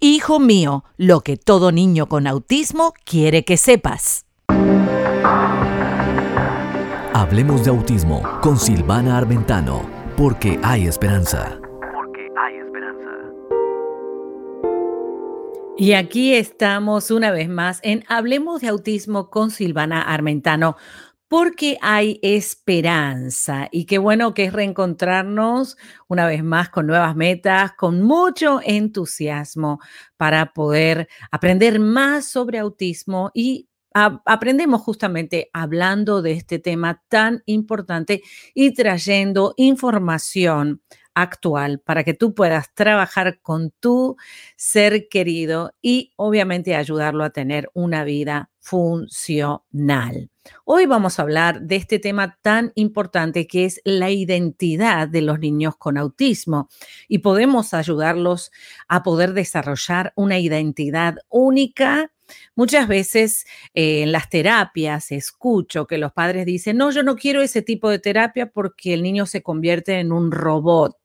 Hijo mío, lo que todo niño con autismo quiere que sepas. Hablemos de autismo con Silvana Armentano, porque hay esperanza. Porque hay esperanza. Y aquí estamos una vez más en Hablemos de autismo con Silvana Armentano porque hay esperanza y qué bueno que es reencontrarnos una vez más con nuevas metas, con mucho entusiasmo para poder aprender más sobre autismo y aprendemos justamente hablando de este tema tan importante y trayendo información actual para que tú puedas trabajar con tu ser querido y obviamente ayudarlo a tener una vida funcional. Hoy vamos a hablar de este tema tan importante que es la identidad de los niños con autismo y podemos ayudarlos a poder desarrollar una identidad única. Muchas veces eh, en las terapias escucho que los padres dicen, no, yo no quiero ese tipo de terapia porque el niño se convierte en un robot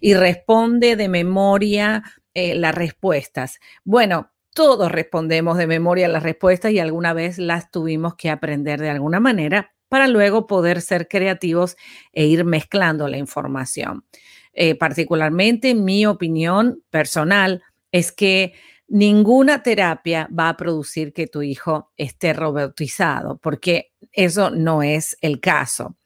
y responde de memoria eh, las respuestas. Bueno, todos respondemos de memoria las respuestas y alguna vez las tuvimos que aprender de alguna manera para luego poder ser creativos e ir mezclando la información. Eh, particularmente, mi opinión personal es que ninguna terapia va a producir que tu hijo esté robotizado, porque eso no es el caso.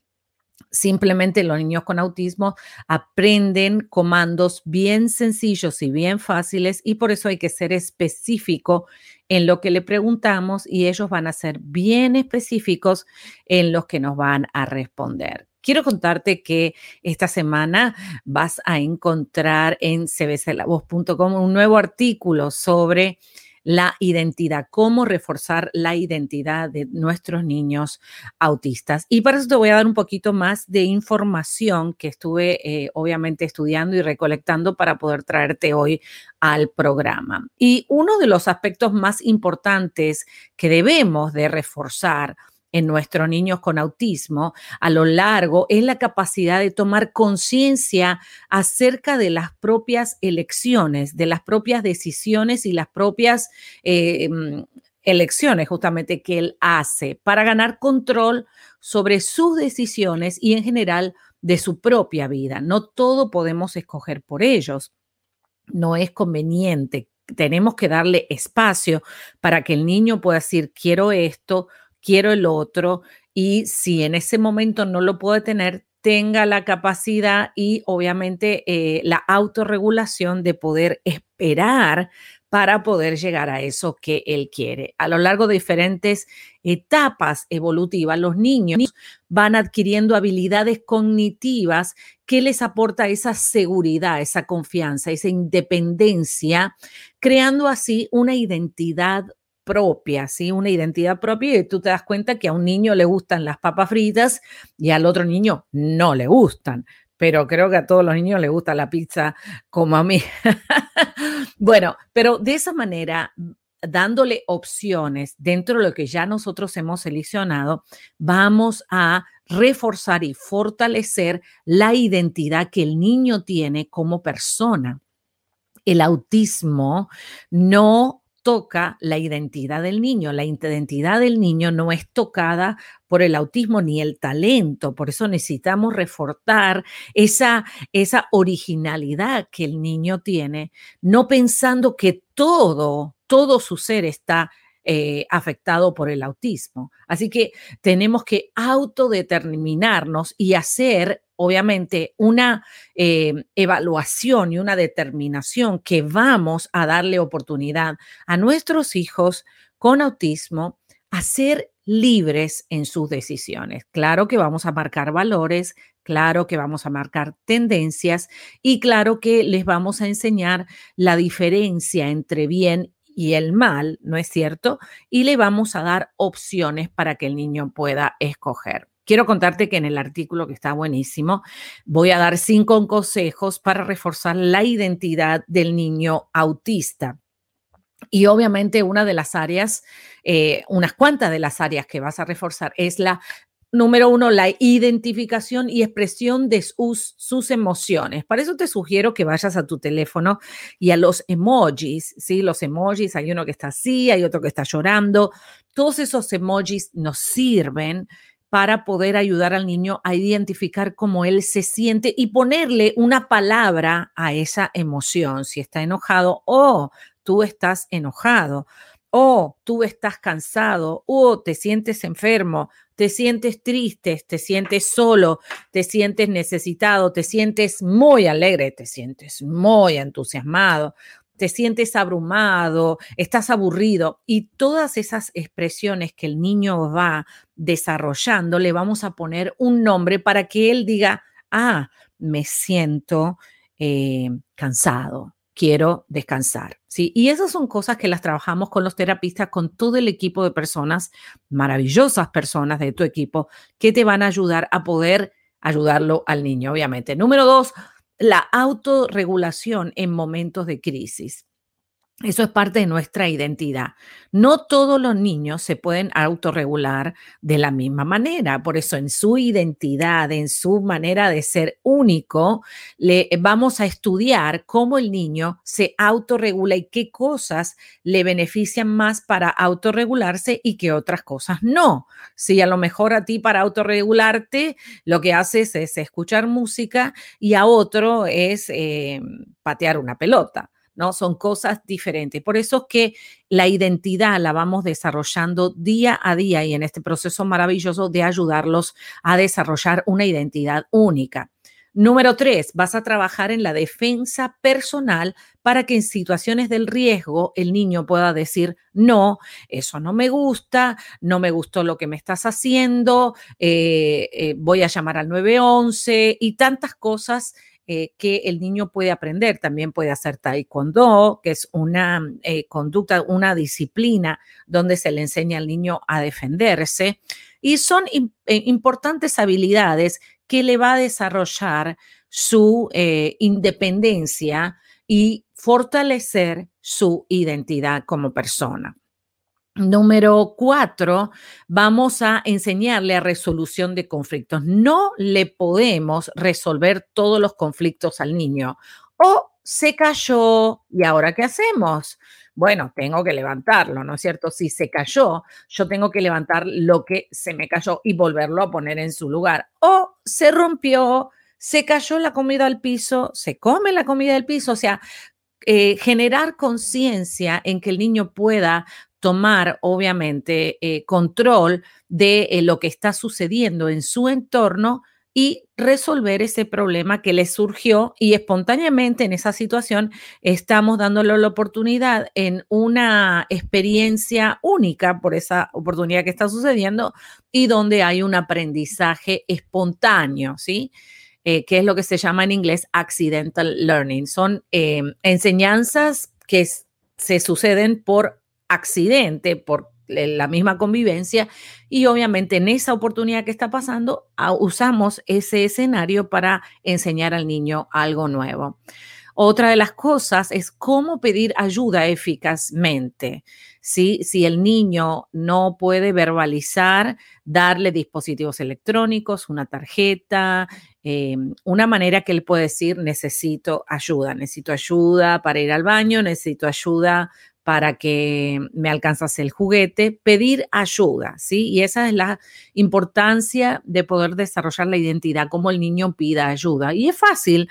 Simplemente los niños con autismo aprenden comandos bien sencillos y bien fáciles y por eso hay que ser específico en lo que le preguntamos y ellos van a ser bien específicos en los que nos van a responder. Quiero contarte que esta semana vas a encontrar en cbclavoz.com un nuevo artículo sobre la identidad, cómo reforzar la identidad de nuestros niños autistas. Y para eso te voy a dar un poquito más de información que estuve eh, obviamente estudiando y recolectando para poder traerte hoy al programa. Y uno de los aspectos más importantes que debemos de reforzar en nuestros niños con autismo a lo largo es la capacidad de tomar conciencia acerca de las propias elecciones, de las propias decisiones y las propias eh, mm, elecciones justamente que él hace para ganar control sobre sus decisiones y en general de su propia vida. No todo podemos escoger por ellos. No es conveniente. Tenemos que darle espacio para que el niño pueda decir, quiero esto, quiero el otro y si en ese momento no lo puede tener, tenga la capacidad y obviamente eh, la autorregulación de poder esperar para poder llegar a eso que él quiere. A lo largo de diferentes etapas evolutivas, los niños van adquiriendo habilidades cognitivas que les aporta esa seguridad, esa confianza, esa independencia, creando así una identidad propia, ¿sí? Una identidad propia y tú te das cuenta que a un niño le gustan las papas fritas y al otro niño no le gustan, pero creo que a todos los niños les gusta la pizza como a mí. bueno, pero de esa manera dándole opciones dentro de lo que ya nosotros hemos seleccionado, vamos a reforzar y fortalecer la identidad que el niño tiene como persona. El autismo no toca la identidad del niño. La identidad del niño no es tocada por el autismo ni el talento. Por eso necesitamos reforzar esa, esa originalidad que el niño tiene, no pensando que todo, todo su ser está eh, afectado por el autismo. Así que tenemos que autodeterminarnos y hacer, obviamente, una eh, evaluación y una determinación que vamos a darle oportunidad a nuestros hijos con autismo a ser libres en sus decisiones. Claro que vamos a marcar valores, claro que vamos a marcar tendencias y claro que les vamos a enseñar la diferencia entre bien y el mal, ¿no es cierto? Y le vamos a dar opciones para que el niño pueda escoger. Quiero contarte que en el artículo que está buenísimo, voy a dar cinco consejos para reforzar la identidad del niño autista. Y obviamente una de las áreas, eh, unas cuantas de las áreas que vas a reforzar es la Número uno, la identificación y expresión de sus, sus, emociones. Para eso te sugiero que vayas a tu teléfono y a los emojis, ¿sí? Los emojis, hay uno que está así, hay otro que está llorando. Todos esos emojis nos sirven para poder ayudar al niño a identificar cómo él se siente y ponerle una palabra a esa emoción. Si está enojado o tú estás enojado o tú estás cansado o te sientes enfermo, te sientes triste, te sientes solo, te sientes necesitado, te sientes muy alegre, te sientes muy entusiasmado, te sientes abrumado, estás aburrido y todas esas expresiones que el niño va desarrollando, le vamos a poner un nombre para que él diga, ah, me siento eh, cansado, quiero descansar. ¿sí? Y esas son cosas que las trabajamos con los terapistas, con todo el equipo de personas, maravillosas personas de tu equipo, que te van a ayudar a poder ayudarlo al niño, obviamente. Número dos, la autorregulación en momentos de crisis. Eso es parte de nuestra identidad. No todos los niños se pueden autorregular de la misma manera. Por eso en su identidad, en su manera de ser único, le vamos a estudiar cómo el niño se autorregula y qué cosas le benefician más para autorregularse y qué otras cosas no. Si a lo mejor a ti para autorregularte lo que haces es escuchar música y a otro es eh, patear una pelota. ¿No? Son cosas diferentes. Por eso es que la identidad la vamos desarrollando día a día y en este proceso maravilloso de ayudarlos a desarrollar una identidad única. Número tres, vas a trabajar en la defensa personal para que en situaciones del riesgo el niño pueda decir, no, eso no me gusta, no me gustó lo que me estás haciendo, eh, eh, voy a llamar al 911 y tantas cosas eh, que el niño puede aprender. También puede hacer taekwondo, que es una eh, conducta, una disciplina donde se le enseña al niño a defenderse. Y son eh, importantes habilidades que le va a desarrollar su independencia y fortalecer su identidad como persona. Número cuatro, vamos a enseñarle a resolución de conflictos. No le podemos resolver todos los conflictos al niño. O se cayó y ahora qué hacemos? Bueno, tengo que levantarlo, ¿no es cierto? Si se cayó, yo tengo que levantar lo que se me cayó y volverlo a poner en su lugar. O se rompió, se cayó la comida al piso, se come la comida del piso. O sea, eh, generar conciencia en que el niño pueda tomar, obviamente, eh, control de eh, lo que está sucediendo en su entorno y resolver ese problema que le surgió y espontáneamente en esa situación estamos dándole la oportunidad en una experiencia única por esa oportunidad que está sucediendo y donde hay un aprendizaje espontáneo, ¿sí? Eh, que es lo que se llama en inglés accidental learning. Son enseñanzas que se suceden por accidente, por la misma convivencia y obviamente en esa oportunidad que está pasando usamos ese escenario para enseñar al niño algo nuevo. Otra de las cosas es cómo pedir ayuda eficazmente. Si el niño no puede verbalizar, darle dispositivos electrónicos, una tarjeta, eh, una manera que él puede decir, necesito ayuda, necesito ayuda para ir al baño, necesito ayuda para que me alcanzase el juguete, pedir ayuda, ¿sí? Y esa es la importancia de poder desarrollar la identidad, como el niño pida ayuda. Y es fácil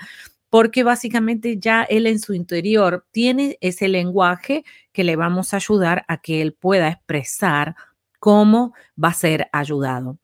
porque básicamente ya él en su interior tiene ese lenguaje que le vamos a ayudar a que él pueda expresar cómo va a ser ayudado.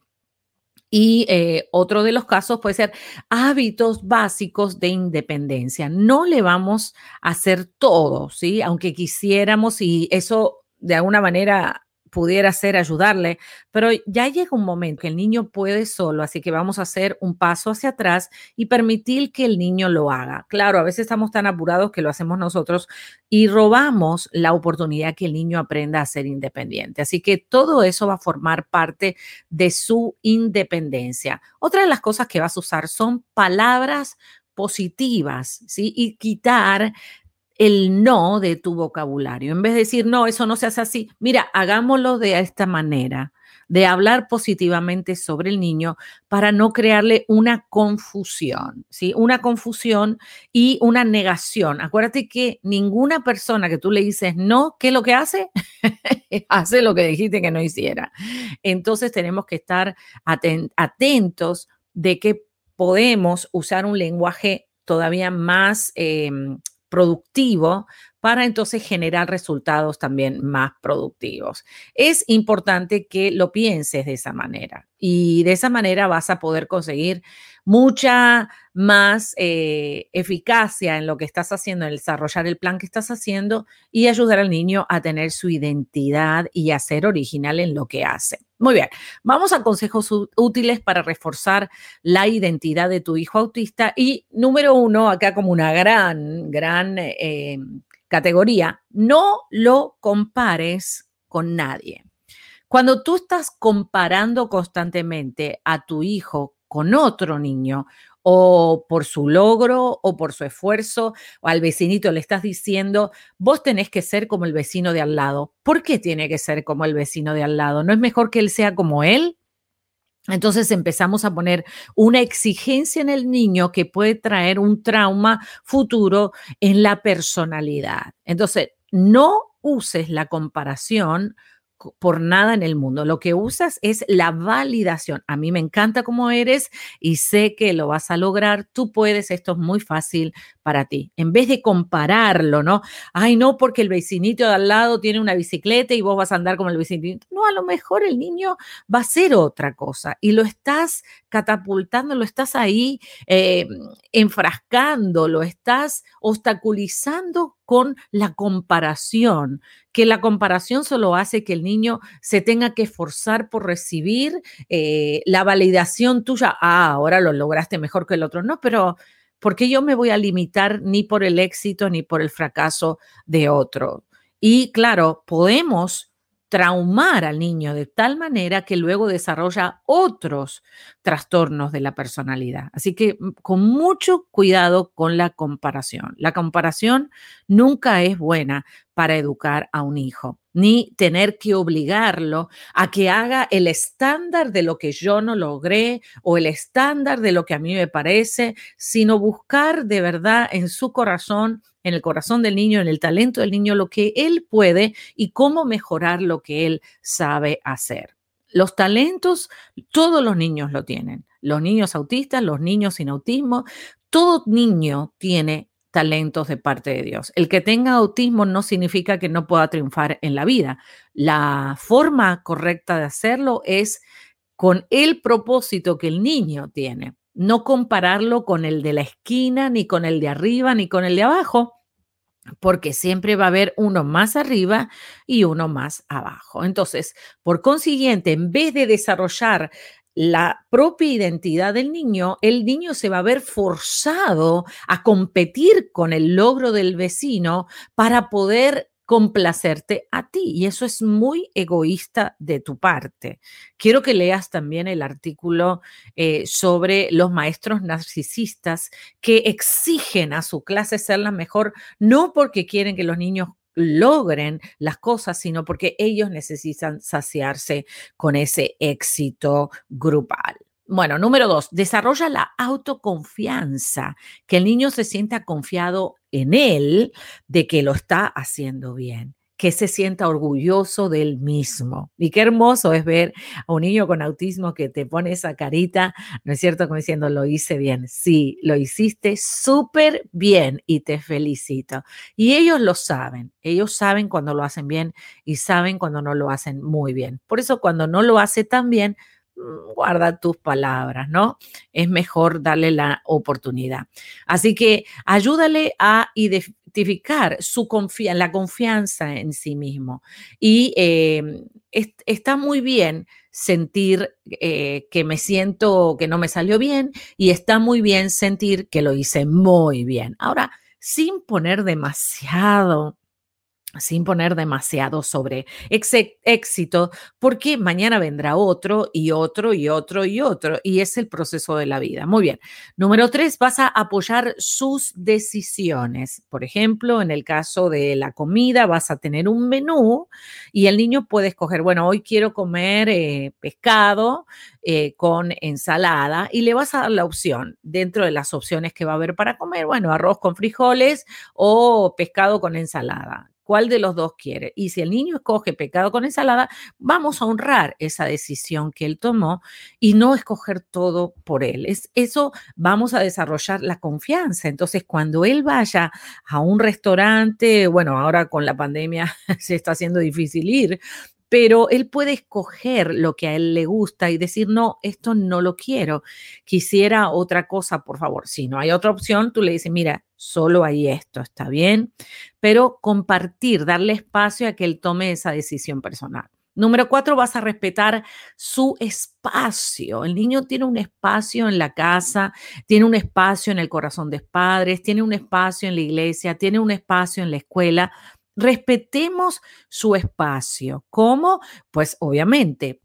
Y eh, otro de los casos puede ser hábitos básicos de independencia. No le vamos a hacer todo, ¿sí? Aunque quisiéramos y eso de alguna manera pudiera ser ayudarle, pero ya llega un momento que el niño puede solo, así que vamos a hacer un paso hacia atrás y permitir que el niño lo haga. Claro, a veces estamos tan apurados que lo hacemos nosotros y robamos la oportunidad que el niño aprenda a ser independiente. Así que todo eso va a formar parte de su independencia. Otra de las cosas que vas a usar son palabras positivas, ¿sí? Y quitar el no de tu vocabulario. En vez de decir, no, eso no se hace así, mira, hagámoslo de esta manera, de hablar positivamente sobre el niño para no crearle una confusión, ¿sí? Una confusión y una negación. Acuérdate que ninguna persona que tú le dices no, ¿qué es lo que hace? hace lo que dijiste que no hiciera. Entonces tenemos que estar atentos de que podemos usar un lenguaje todavía más em, productivo para entonces generar resultados también más productivos. Es importante que lo pienses de esa manera y de esa manera vas a poder conseguir mucha más eh, eficacia en lo que estás haciendo, en desarrollar el plan que estás haciendo y ayudar al niño a tener su identidad y a ser original en lo que hace. Muy bien, vamos a consejos útiles para reforzar la identidad de tu hijo autista. Y número uno, acá como una gran, gran eh, categoría, no lo compares con nadie. Cuando tú estás comparando constantemente a tu hijo con otro niño, o por su logro o por su esfuerzo, o al vecinito le estás diciendo, vos tenés que ser como el vecino de al lado. ¿Por qué tiene que ser como el vecino de al lado? ¿No es mejor que él sea como él? Entonces empezamos a poner una exigencia en el niño que puede traer un trauma futuro en la personalidad. Entonces, no uses la comparación por nada en el mundo. Lo que usas es la validación. A mí me encanta cómo eres y sé que lo vas a lograr. Tú puedes, esto es muy fácil para ti. En vez de compararlo, ¿no? Ay, no, porque el vecinito de al lado tiene una bicicleta y vos vas a andar como el vecinito. No, a lo mejor el niño va a hacer otra cosa y lo estás catapultando, lo estás ahí eh, enfrascando, lo estás obstaculizando con la comparación, que la comparación solo hace que el niño se tenga que esforzar por recibir eh, la validación tuya. Ah, ahora lo lograste mejor que el otro. No, pero ¿por qué yo me voy a limitar ni por el éxito ni por el fracaso de otro? Y claro, podemos traumar al niño de tal manera que luego desarrolla otros trastornos de la personalidad. Así que mm, con mucho cuidado con la comparación. La comparación nunca es buena para educar a un hijo, ni tener que obligarlo a que haga el estándar de lo que yo no logré o el estándar de lo que a mí me parece, sino buscar de verdad en su corazón en el corazón del niño, en el talento del niño, lo que él puede y cómo mejorar lo que él sabe hacer. Los talentos, todos los niños lo tienen. Los niños autistas, los niños sin autismo, todo niño tiene talentos de parte de Dios. El que tenga autismo no significa que no pueda triunfar en la vida. La forma correcta de hacerlo es con el propósito que el niño tiene no compararlo con el de la esquina, ni con el de arriba, ni con el de abajo, porque siempre va a haber uno más arriba y uno más abajo. Entonces, por consiguiente, en vez de desarrollar la propia identidad del niño, el niño se va a ver forzado a competir con el logro del vecino para poder complacerte a ti. Y eso es muy egoísta de tu parte. Quiero que leas también el artículo eh, sobre los maestros narcisistas que exigen a su clase ser la mejor, no porque quieren que los niños logren las cosas, sino porque ellos necesitan saciarse con ese éxito grupal. Bueno, número dos, desarrolla la autoconfianza, que el niño se sienta confiado en él de que lo está haciendo bien, que se sienta orgulloso del mismo. Y qué hermoso es ver a un niño con autismo que te pone esa carita, ¿no es cierto? Como diciendo, lo hice bien. Sí, lo hiciste súper bien y te felicito. Y ellos lo saben, ellos saben cuando lo hacen bien y saben cuando no lo hacen muy bien. Por eso cuando no lo hace tan bien, guarda tus palabras, ¿no? Es mejor darle la oportunidad. Así que ayúdale a identificar su la confianza en sí mismo y em, está muy bien sentir eh, que me siento que no me salió bien y está muy bien sentir que lo hice muy bien. Ahora, sin poner demasiado sin poner demasiado sobre éxito, porque mañana vendrá otro y otro y otro y otro, y es el proceso de la vida. Muy bien. Número tres, vas a apoyar sus decisiones. Por ejemplo, en el caso de la comida, vas a tener un menú y el niño puede escoger, bueno, hoy quiero comer eh, pescado eh, con ensalada y le vas a dar la opción dentro de las opciones que va a haber para comer, bueno, arroz con frijoles o pescado con ensalada cuál de los dos quiere. Y si el niño escoge pecado con ensalada, vamos a honrar esa decisión que él tomó y no escoger todo por él. Es eso vamos a desarrollar la confianza. Entonces, cuando él vaya a un restaurante, bueno, ahora con la pandemia se está haciendo difícil ir, pero él puede escoger lo que a él le gusta y decir, no, esto no lo quiero, quisiera otra cosa, por favor. Si no hay otra opción, tú le dices, mira, solo hay esto, está bien, pero compartir, darle espacio a que él tome esa decisión personal. Número cuatro, vas a respetar su espacio. El niño tiene un espacio en la casa, tiene un espacio en el corazón de padres, tiene un espacio en la iglesia, tiene un espacio en la escuela respetemos su espacio. ¿Cómo? Pues obviamente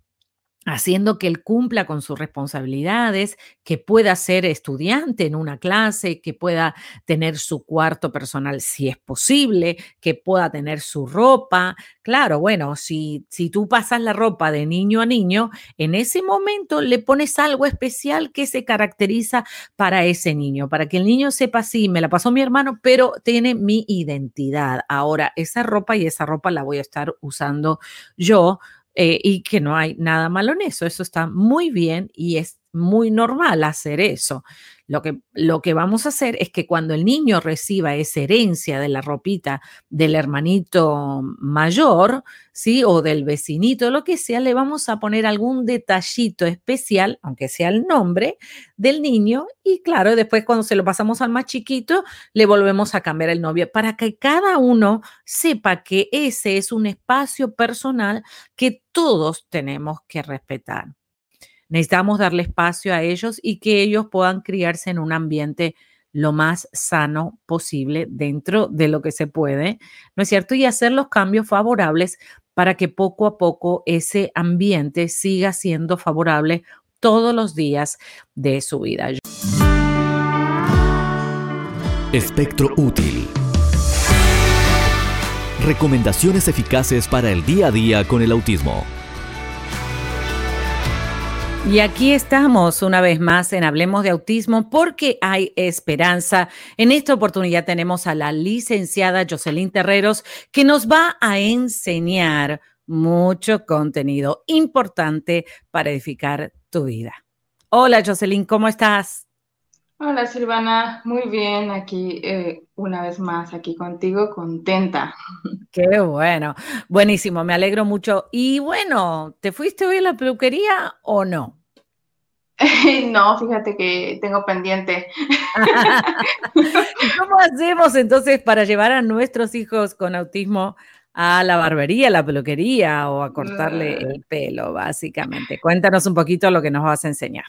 haciendo que él cumpla con sus responsabilidades, que pueda ser estudiante en una clase, que pueda tener su cuarto personal si es posible, que pueda tener su ropa. Claro, bueno, si, si tú pasas la ropa de niño a niño, en ese momento le pones algo especial que se caracteriza para ese niño, para que el niño sepa, sí, me la pasó mi hermano, pero tiene mi identidad. Ahora, esa ropa y esa ropa la voy a estar usando yo eh, y que no hay nada malo en eso. Eso está muy bien y es muy normal hacer eso. Lo que, lo que vamos a hacer es que cuando el niño reciba esa herencia de la ropita del hermanito mayor, ¿sí? O del vecinito, lo que sea, le vamos a poner algún detallito especial, aunque sea el nombre del niño. Y claro, después cuando se lo pasamos al más chiquito, le volvemos a cambiar el novio para que cada uno sepa que ese es un espacio personal que todos tenemos que respetar. Necesitamos darle espacio a ellos y que ellos puedan criarse en un ambiente lo más sano posible dentro de lo que se puede, ¿no es cierto? Y hacer los cambios favorables para que poco a poco ese ambiente siga siendo favorable todos los días de su vida. Espectro útil. Recomendaciones eficaces para el día a día con el autismo. Y aquí estamos una vez más en Hablemos de Autismo porque hay esperanza. En esta oportunidad tenemos a la licenciada Jocelyn Terreros que nos va a enseñar mucho contenido importante para edificar tu vida. Hola Jocelyn, ¿cómo estás? Hola Silvana, muy bien aquí eh, una vez más aquí contigo, contenta. Qué bueno, buenísimo, me alegro mucho. Y bueno, ¿te fuiste hoy a la peluquería o no? No, fíjate que tengo pendiente. ¿Y cómo hacemos entonces para llevar a nuestros hijos con autismo a la barbería, a la peluquería o a cortarle el pelo, básicamente? Cuéntanos un poquito lo que nos vas a enseñar.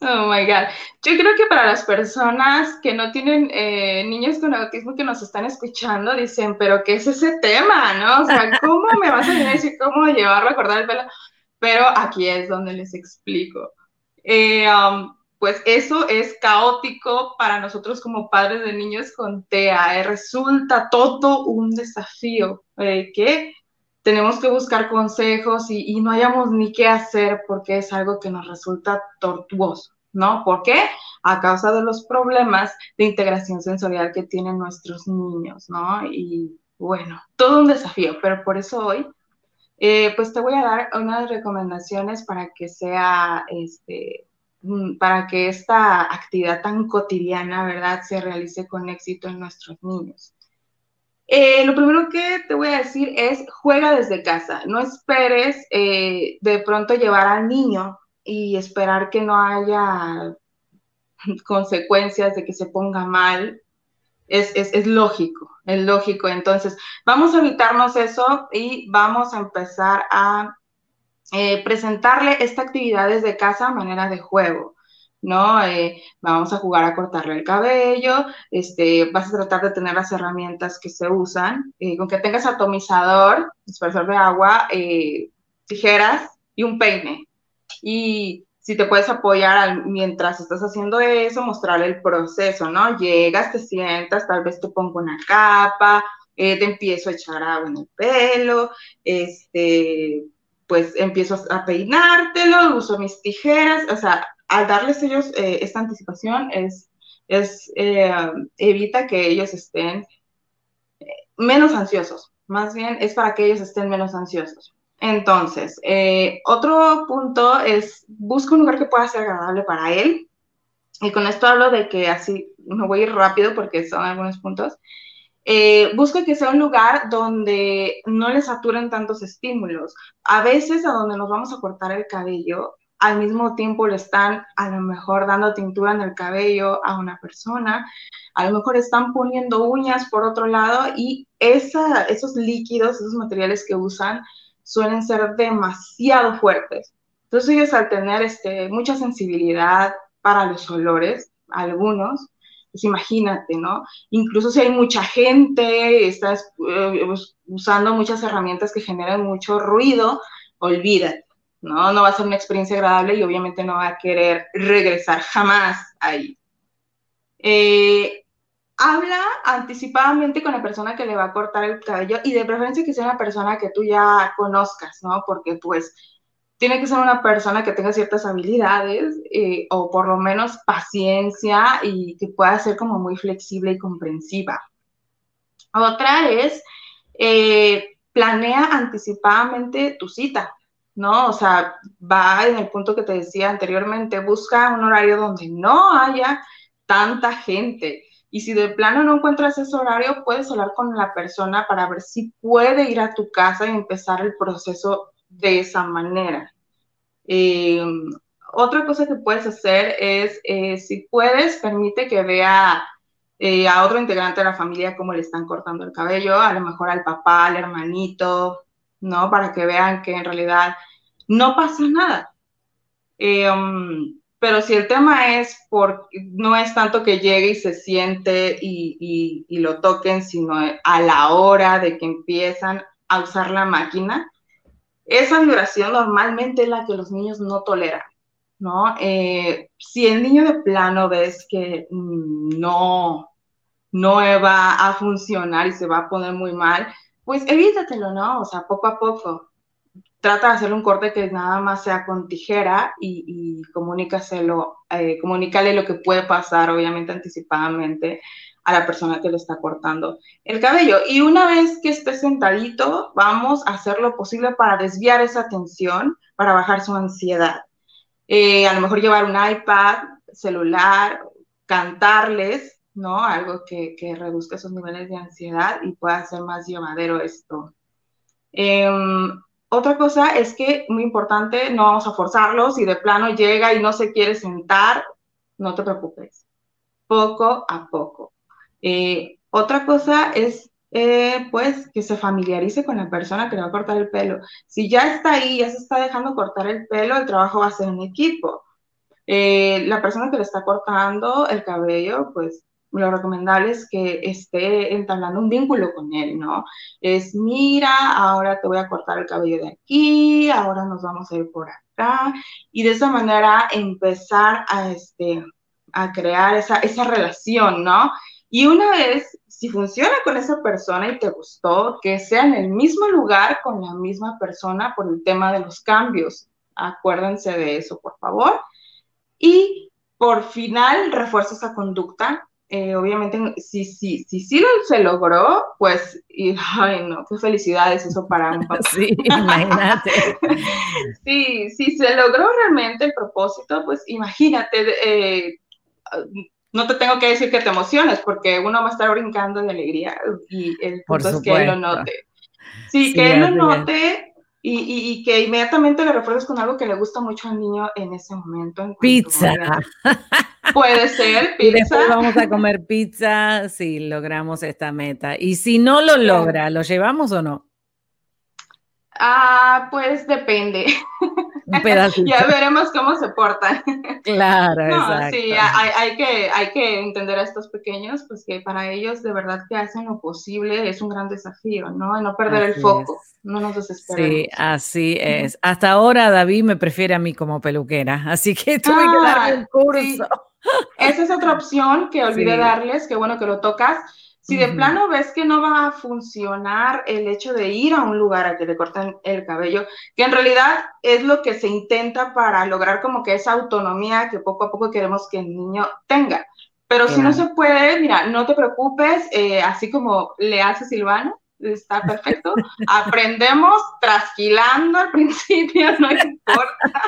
Oh my God. Yo creo que para las personas que no tienen eh, niños con autismo que nos están escuchando, dicen, pero ¿qué es ese tema? ¿No? O sea, ¿cómo me vas a decir cómo llevarlo a cortar el pelo? Pero aquí es donde les explico. Eh, um, pues eso es caótico para nosotros como padres de niños con TEA. Resulta todo un desafío eh, que tenemos que buscar consejos y, no hayamos ni qué hacer porque es algo que nos resulta tortuoso, ¿no? ¿Por qué? A causa de los problemas de integración sensorial que tienen nuestros niños, ¿no? Y bueno, todo un desafío, pero por eso hoy, eh, pues te voy a dar unas recomendaciones para que sea, este, mm, para que esta actividad tan cotidiana, ¿verdad?, se realice con éxito en nuestros niños. Eh, lo primero que te voy a decir es juega desde casa. No esperes eh, de pronto llevar al niño y esperar que no haya consecuencias de que se ponga mal. Es, es, lógico, es lógico. Entonces, vamos a evitarnos eso y vamos a empezar a eh, presentarle esta actividad desde casa a manera de juego. ¿No? Eh, vamos a jugar a cortarle el cabello, este, vas a tratar de tener las herramientas que se usan, eh, con que tengas atomizador, dispersor de agua, tijeras y un peine. Y si te puedes apoyar mientras estás haciendo eso, mostrarle el proceso, ¿no? Llegas, te sientas, tal vez te pongo una capa, te empiezo a echar agua en el pelo, este, pues empiezo a peinártelo, uso mis tijeras, o sea, al darles ellos eh, esta anticipación es, eh, evita que ellos estén eh, menos ansiosos, más bien es para que ellos estén menos ansiosos. Entonces, otro punto es busca un lugar que pueda ser agradable para él. Y con esto hablo de que así, me voy a ir rápido porque son algunos puntos. Eh, busca que sea un lugar donde no le saturen tantos estímulos. A veces a donde nos vamos a cortar el cabello, al mismo tiempo le están a lo mejor dando tintura en el cabello a una persona, a lo mejor están poniendo uñas por otro lado y esa, esos líquidos, esos materiales que usan suelen ser demasiado fuertes. Entonces ellos al tener este, mucha sensibilidad para los olores, algunos, pues imagínate, ¿no? Incluso si hay mucha gente, estás eh, usando muchas herramientas que generan mucho ruido, olvídate, ¿no? No va a ser una experiencia agradable y obviamente no va a querer regresar jamás ahí. Eh, habla anticipadamente con la persona que le va a cortar el cabello y de preferencia que sea una persona que tú ya conozcas, ¿no? Porque pues tiene que ser una persona que tenga ciertas habilidades eh, o por lo menos paciencia y que pueda ser como muy flexible y comprensiva. Otra es, eh, planea anticipadamente tu cita, ¿no? O sea, va en el punto que te decía anteriormente, busca un horario donde no haya tanta gente. Y si de plano no encuentras ese horario, puedes hablar con la persona para ver si puede ir a tu casa y empezar el proceso de esa manera. Eh, otra cosa que puedes hacer es, eh, si puedes, permite que vea eh, a otro integrante de la familia cómo le están cortando el cabello, a lo mejor al papá, al hermanito, ¿no? Para que vean que en realidad no pasa nada. Um, pero si el tema es por, no es tanto que llegue y se siente y, y lo toquen, sino a la hora de que empiezan a usar la máquina, esa vibración normalmente es la que los niños no toleran, ¿no? Eh, si el niño de plano ves que mm, no, no va a funcionar y se va a poner muy mal, pues evítatelo, ¿no? O sea, poco a poco. Trata de hacer un corte que nada más sea con tijera y, y comunícaselo, eh, comunícale lo que puede pasar, obviamente anticipadamente, a la persona que le está cortando el cabello. Y una vez que esté sentadito, vamos a hacer lo posible para desviar esa tensión, para bajar su ansiedad. Eh, a lo mejor llevar un iPad, celular, cantarles, ¿no? Algo que, que reduzca esos niveles de ansiedad y pueda ser más llevadero esto. Em, otra cosa es que, muy importante, no vamos a forzarlo. Si de plano llega y no se quiere sentar, no te preocupes. Poco a poco. Eh, otra cosa es, eh, pues, que se familiarice con la persona que le va a cortar el pelo. Si ya está ahí, ya se está dejando cortar el pelo, el trabajo va a ser en equipo. Eh, la persona que le está cortando el cabello, pues, lo recomendable es que esté entablando un vínculo con él, ¿no? Es, mira, ahora te voy a cortar el cabello de aquí, ahora nos vamos a ir por acá, y de esa manera empezar a, este, a crear esa, esa relación, ¿no? Y una vez, si funciona con esa persona y te gustó, que sea en el mismo lugar con la misma persona por el tema de los cambios. Acuérdense de eso, por favor. Y por final, refuerza esa conducta. Eh, obviamente, si, si, si, si se logró, pues, y, ay, no, qué felicidades eso para un papá. Sí, imagínate. sí, si se logró realmente el propósito, pues imagínate, eh, no te tengo que decir que te emociones, porque uno va a estar brincando de alegría y el punto es que él lo note. Sí, que él lo note y, que inmediatamente le refuerces con algo que le gusta mucho al niño en ese momento. pizza. Puede ser, pizza. Y después vamos a comer pizza si logramos esta meta. Y si no lo logra, ¿lo llevamos o no? Ah, pues depende. ya veremos cómo se portan. Claro, exacto. Sí, hay, que, hay que entender a estos pequeños, pues que para ellos de verdad que hacen lo posible, es un gran desafío, ¿no? No perder el foco, no nos desesperemos. Sí, así es. Hasta ahora David me prefiere a mí como peluquera, así que tuve que darle un curso. Esa es otra opción que olvidé darles, que bueno que lo tocas si de plano ves que no va a funcionar el hecho de ir a un lugar a que le corten el cabello, que en realidad es lo que se intenta para lograr como que esa autonomía que poco a poco queremos que el niño tenga. Pero si no se puede, mira, no te preocupes, eh, así como le hace Silvano, está perfecto. Aprendemos trasquilando al principio, no importa.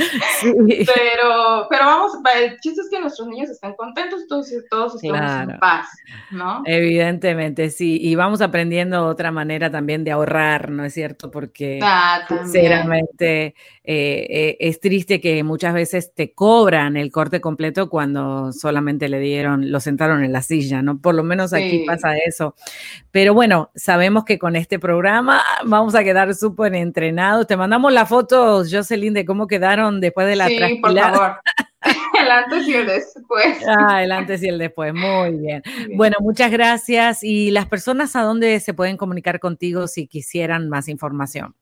Pero, pero vamos, el chiste es que nuestros niños estén contentos, todos, todos estamos en paz, ¿no? Evidentemente, sí, y vamos aprendiendo otra manera también de ahorrar, ¿no es cierto? Porque ah, sinceramente eh, eh, es triste que muchas veces te cobran el corte completo cuando solamente le dieron, lo sentaron en la silla, ¿no? Por lo menos aquí pasa eso. Pero bueno, sabemos que con este programa vamos a quedar súper entrenados. Te mandamos la foto, Jocelyn, de cómo quedaron después de la Sí, por favor. el antes y el después. Ah, el antes y el después. Muy bien. Bueno, muchas gracias. ¿Y las personas a dónde se pueden comunicar contigo si quisieran más información?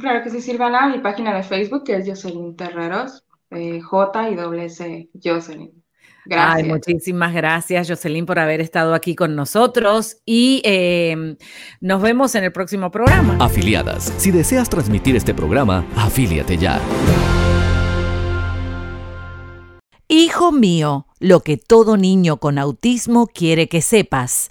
Claro que sí, Silvana, mi página de Facebook que es Jocelyn Terreros, eh, J y doble C, Jocelyn. Gracias. Ay, muchísimas gracias, Jocelyn, por haber estado aquí con nosotros y em, nos vemos en el próximo programa. Afiliadas, si deseas transmitir este programa, afíliate ya. Hijo mío, lo que todo niño con autismo quiere que sepas